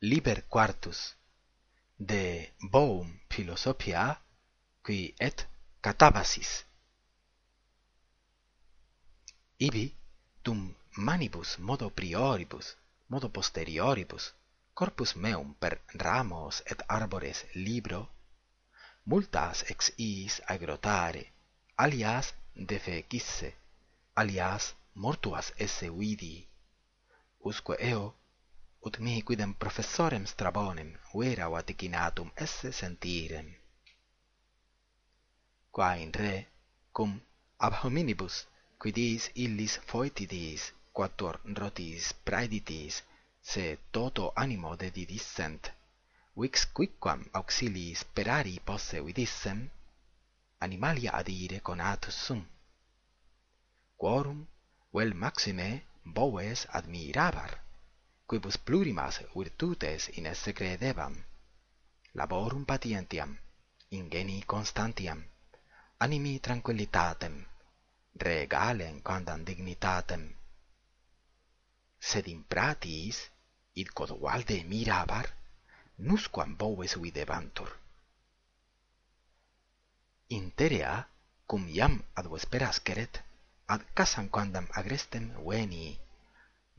Liber Quartus de Boum Philosophia qui et catabasis. Ibi dum manibus modo prioribus modo posterioribus corpus meum per ramos et arbores libro multas ex iis agrotare alias defecisse alias mortuas esse vidi usque eo ut mihi quidem professorem strabonem uerau vaticinatum esse sentirem qua in re cum ab hominibus quidis illis foetidis quattuor rotis praeditis se toto animo dedidissent. Vix quicquam auxilii sperari posse vidissem animalia adire conatus sum. Quorum vel maxime boves admirabar quibus plurimas virtutes in esse credebam, laborum patientiam, ingenii constantiam, animi tranquillitatem, regalem quandam dignitatem. Sed impratis, id quod valde mirabar, nusquam boves videbantur. Interea, cum iam ad vesperas queret ad casam quandam agrestem veni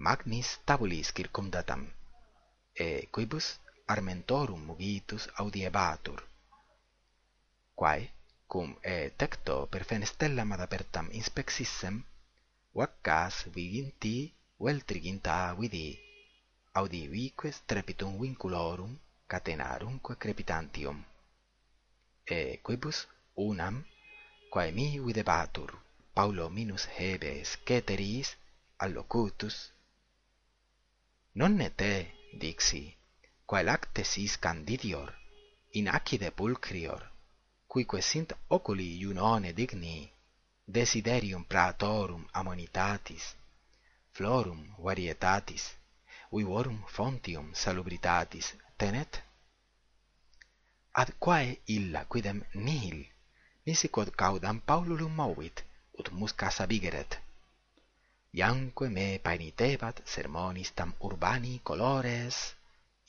magnis tabulis circumdatam, e quibus armentorum mugitus audiebatur. Quae, cum e tecto per fenestellam ad apertam inspexissem, vaccas viginti veltriginta vidi, audivique strepitum vinculorum catenarumque crepitantium. E quibus unam, quae mi videbatur, Paulo minus hebes ceteris allocutus Non ne te dixi quae lactesis candidior in acide pulchrior cuique sint oculi iunone digni desiderium pratorum ammonitatis florum varietatis vivorum fontium salubritatis tenet? Ad quae illa quidem nihil nisi quod caudam Paululum movit ut musca sabigeret iamque me paenitebat sermonis tam urbani colores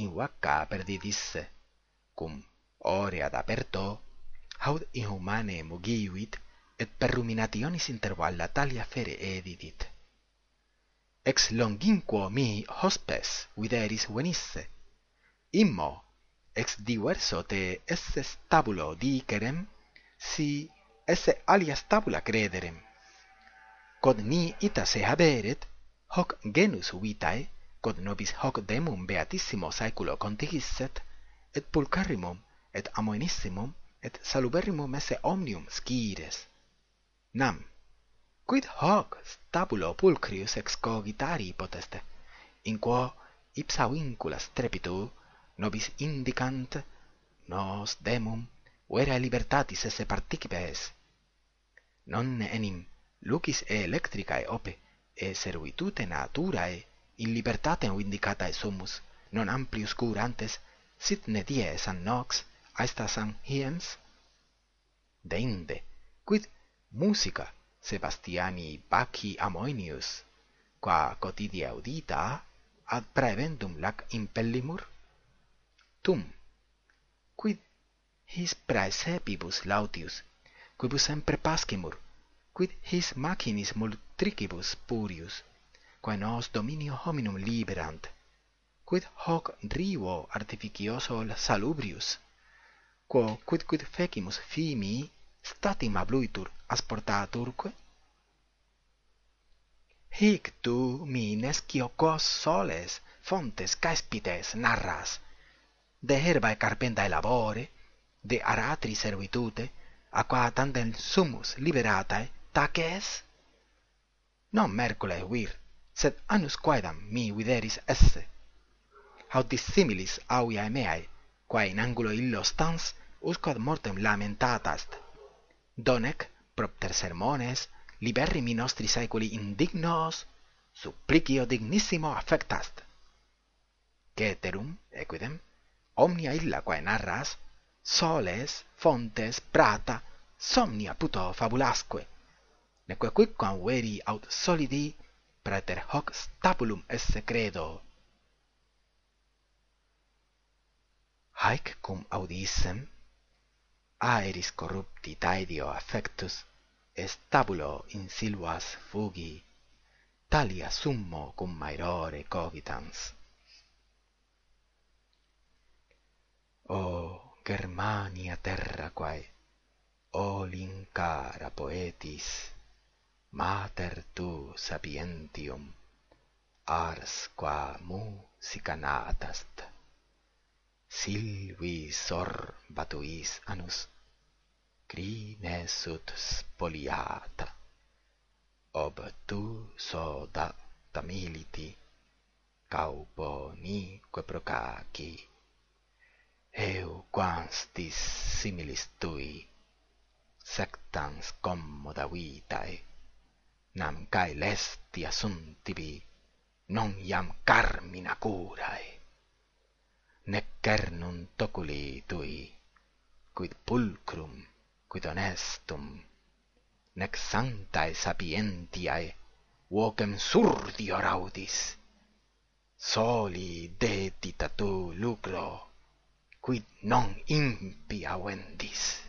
in vacca perdidisse, cum ore ad aperto haud inhumane mugiuit et per ruminationis intervalla talia fere edidit. Ex longinquo mi hospes videris venisse immo ex diverso te esse stabulo dicerem si esse alias tabula crederem quod ni itase haberet hoc genus vitae quod nobis hoc demum beatissimo saeculo contigisset et pulcherrimum et amoenissimum et saluberrimum esse omnium scires nam. Quid hoc stabulo ex excogitari potest in quo ipsa vincula strepitu nobis indicant nos demum vera libertatis esse participes. Non enim lucis e electricae ope, e servitute naturae, in libertatem vindicatae sumus, non amplius curantes, sit ne dies an nox, aestas an hiens? Deinde, quid musica Sebastiani Bacchi Amoenius, qua cotidia audita ad praevendum lac impellimur? Tum, quid his praesepibus lautius, quibus sempre pascimur, quid his machinis multricibus purius quae nos dominio hominum liberant quid hoc rivo artificioso salubrius quo quid quid fecimus fimi statim abluitur asportaturque hic tu mi nescio quos soles fontes caespites narras de herbae carpendae labore de aratri servitute aqua tandem sumus liberatae taces? Non Mercule vir, sed annus quaedam mi videris esse. Haud dissimilis auiae meae, quae in angulo illo stans, usquad mortem lamentatast. Donec, propter sermones, liberri mi nostri saeculi indignos, supplicio dignissimo affectast. Ceterum, equidem, omnia illa quae narras, soles, fontes, prata, somnia puto fabulasque, neque quicquam veri aut solidi praeter hoc stabulum esse credo haec cum audissem aeris corrupti taedio affectus stabulo in silvas fugi talia summo cum maerore cogitans. O germania terra quae o lincara poetis mater tu sapientium ars qua musica natast silvi sorbatuis anus crine sut spoliata. Ob tu soda tamiliti cauponique procaci. Eu quans similis tui sectans commoda vitae nam cae lestia suntibi, non iam carmina curae. Nec cernum toculi tui, quid pulcrum, quid honestum, nec sanctae sapientiae, vocem surdi audis, soli dedita tu lucro, quid non impia vendis.